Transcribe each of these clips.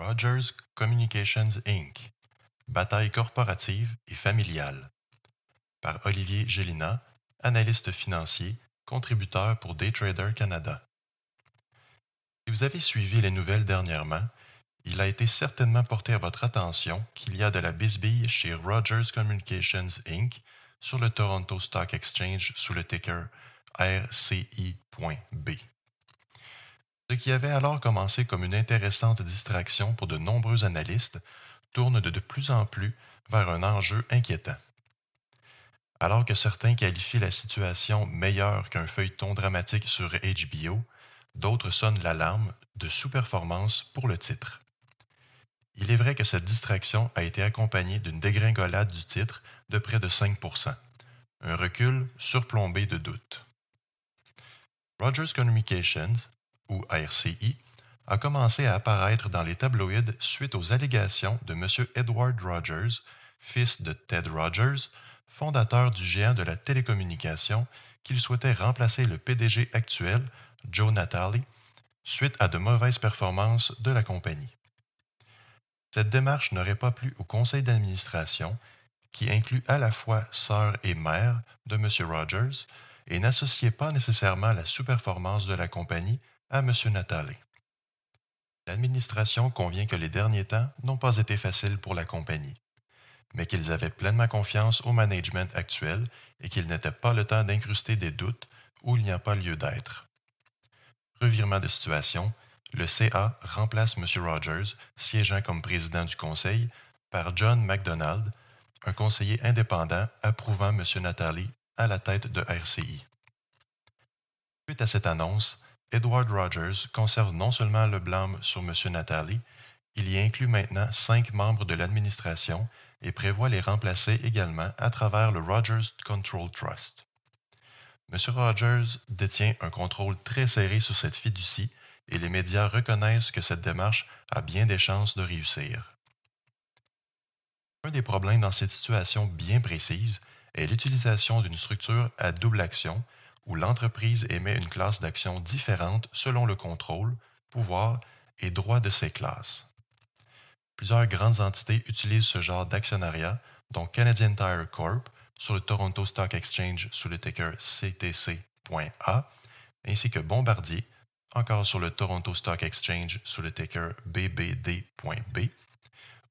Rogers Communications Inc. Bataille corporative et familiale. Par Olivier Gélina, analyste financier, contributeur pour Daytrader Canada. Si vous avez suivi les nouvelles dernièrement, il a été certainement porté à votre attention qu'il y a de la bisbille chez Rogers Communications Inc. sur le Toronto Stock Exchange sous le ticker RCI.B. Ce qui avait alors commencé comme une intéressante distraction pour de nombreux analystes tourne de, plus en plus vers un enjeu inquiétant. Alors que certains qualifient la situation meilleure qu'un feuilleton dramatique sur HBO, d'autres sonnent l'alarme de sous-performance pour le titre. Il est vrai que cette distraction a été accompagnée d'une dégringolade du titre de près de 5% un recul surplombé de doutes. Rogers Communications, ou RCI, a commencé à apparaître dans les tabloïds suite aux allégations de M. Edward Rogers, fils de Ted Rogers, fondateur du géant de la télécommunication, qu'il souhaitait remplacer le PDG actuel, Joe Natale, suite à de mauvaises performances de la compagnie. Cette démarche n'aurait pas plu au conseil d'administration, qui inclut à la fois sœur et mère de M. Rogers, et n'associait pas nécessairement la sous-performance de la compagnie à M. Natale. L'administration convient que les derniers temps n'ont pas été faciles pour la compagnie, mais qu'ils avaient pleinement confiance au management actuel et qu'il n'était pas le temps d'incruster des doutes où il n'y a pas lieu d'être. Revirement de situation, le CA remplace M. Rogers, siégeant comme président du conseil, par John MacDonald, un conseiller indépendant approuvant M. Natali à la tête de RCI. Suite à cette annonce, Edward Rogers conserve non seulement le blâme sur M. Natali, il y inclut maintenant cinq membres de l'administration et prévoit les remplacer également à travers le Rogers Control Trust. M. Rogers détient un contrôle très serré sur cette fiducie et les médias reconnaissent que cette démarche a bien des chances de réussir. Un des problèmes dans cette situation bien précise est l'utilisation d'une structure à double action où l'entreprise émet une classe d'action différente selon le contrôle, pouvoir et droit de ces classes. Plusieurs grandes entités utilisent ce genre d'actionnariat, dont Canadian Tire Corp sur le Toronto Stock Exchange sous le ticker CTC.A, ainsi que Bombardier encore sur le Toronto Stock Exchange sous le ticker BBD.B,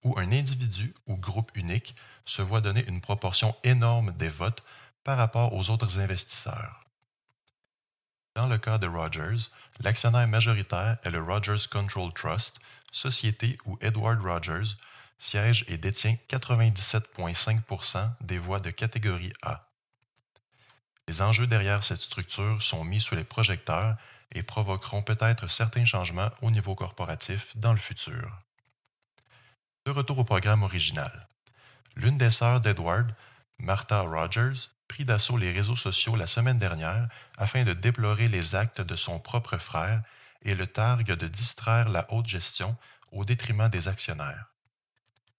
où un individu ou groupe unique se voit donner une proportion énorme des votes par rapport aux autres investisseurs. Dans le cas de Rogers, l'actionnaire majoritaire est le Rogers Control Trust, société où Edward Rogers siège et détient 97,5% des voix de catégorie A. Les enjeux derrière cette structure sont mis sous les projecteurs et provoqueront peut-être certains changements au niveau corporatif dans le futur. De retour au programme original. L'une des sœurs d'Edward, Martha Rogers, prit d'assaut les réseaux sociaux la semaine dernière afin de déplorer les actes de son propre frère et le targue de distraire la haute gestion au détriment des actionnaires.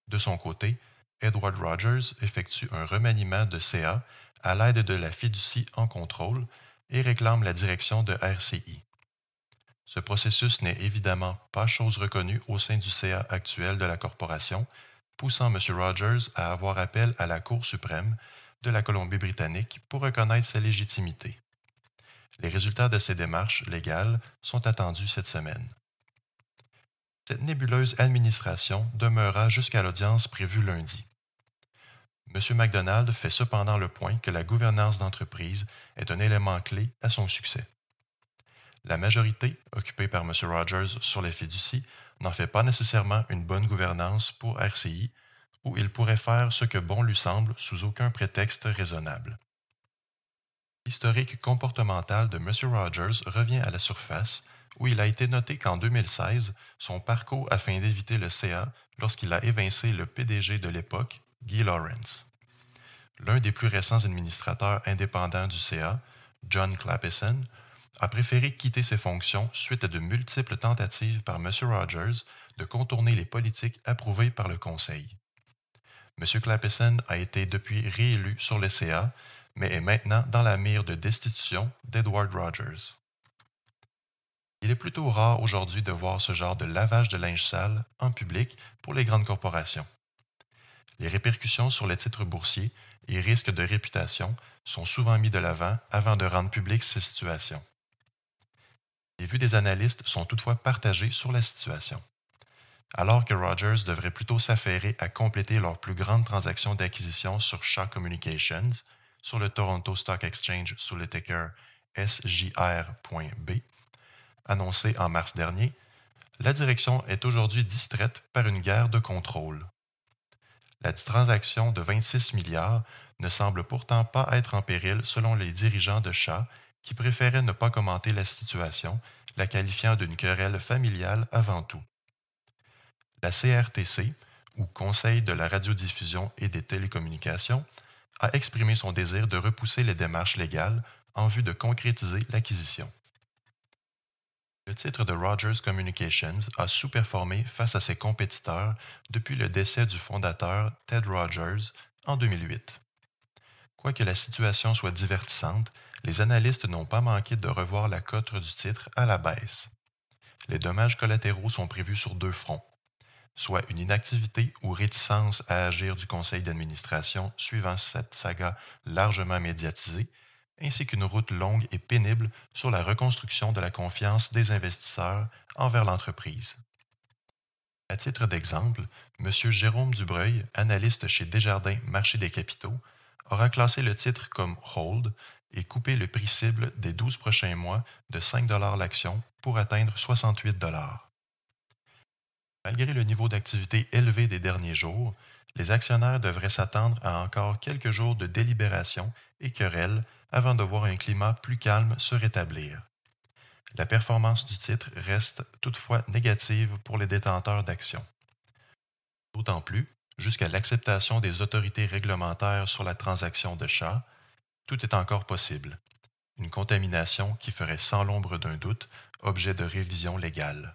De son côté, Edward Rogers effectue un remaniement de CA à l'aide de la fiducie en contrôle et réclame la direction de RCI. Ce processus n'est évidemment pas chose reconnue au sein du CA actuel de la corporation, poussant M. Rogers à avoir appel à la Cour suprême de la Colombie-Britannique pour reconnaître sa légitimité. Les résultats de ces démarches légales sont attendus cette semaine. Cette nébuleuse administration demeura jusqu'à l'audience prévue lundi. M. MacDonald fait cependant le point que la gouvernance d'entreprise est un élément clé à son succès. La majorité, occupée par M. Rogers sur les fiducies, n'en fait pas nécessairement une bonne gouvernance pour RCI, où il pourrait faire ce que bon lui semble sous aucun prétexte raisonnable. L'historique comportemental de M. Rogers revient à la surface, où il a été noté qu'en 2016, son parcours afin d'éviter le CA lorsqu'il a évincé le PDG de l'époque, Guy Lawrence. L'un des plus récents administrateurs indépendants du CA, John Clappison, a préféré quitter ses fonctions suite à de multiples tentatives par M. Rogers de contourner les politiques approuvées par le Conseil. M. Clappison a été depuis réélu sur le CA, mais est maintenant dans la mire de destitution d'Edward Rogers. Il est plutôt rare aujourd'hui de voir ce genre de lavage de linge sale en public pour les grandes corporations. Les répercussions sur les titres boursiers et risques de réputation sont souvent mis de l'avant avant de rendre publiques ces situations. Les vues des analystes sont toutefois partagées sur la situation. Alors que Rogers devrait plutôt s'affairer à compléter leur plus grande transaction d'acquisition sur Shaw Communications, sur le Toronto Stock Exchange sous le ticker SJR.B, annoncé en mars dernier, la direction est aujourd'hui distraite par une guerre de contrôle. La transaction de 26 milliards ne semble pourtant pas être en péril selon les dirigeants de Shaw qui préféraient ne pas commenter la situation, la qualifiant d'une querelle familiale avant tout. La CRTC, ou Conseil de la radiodiffusion et des télécommunications, a exprimé son désir de repousser les démarches légales en vue de concrétiser l'acquisition. Le titre de Rogers Communications a sous-performé face à ses compétiteurs depuis le décès du fondateur Ted Rogers en 2008. Quoique la situation soit divertissante, les analystes n'ont pas manqué de revoir la cote du titre à la baisse. Les dommages collatéraux sont prévus sur deux fronts, soit une inactivité ou réticence à agir du conseil d'administration suivant cette saga largement médiatisée, ainsi qu'une route longue et pénible sur la reconstruction de la confiance des investisseurs envers l'entreprise. À titre d'exemple, M. Jérôme Dubreuil, analyste chez Desjardins Marché des capitaux, aura classé le titre comme Hold et coupé le prix cible des 12 prochains mois de 5 l'action pour atteindre 68 Malgré le niveau d'activité élevé des derniers jours, les actionnaires devraient s'attendre à encore quelques jours de délibération et querelles avant de voir un climat plus calme se rétablir. La performance du titre reste toutefois négative pour les détenteurs d'actions. D'autant plus, jusqu'à l'acceptation des autorités réglementaires sur la transaction de chat, tout est encore possible. Une contamination qui ferait sans l'ombre d'un doute objet de révision légale.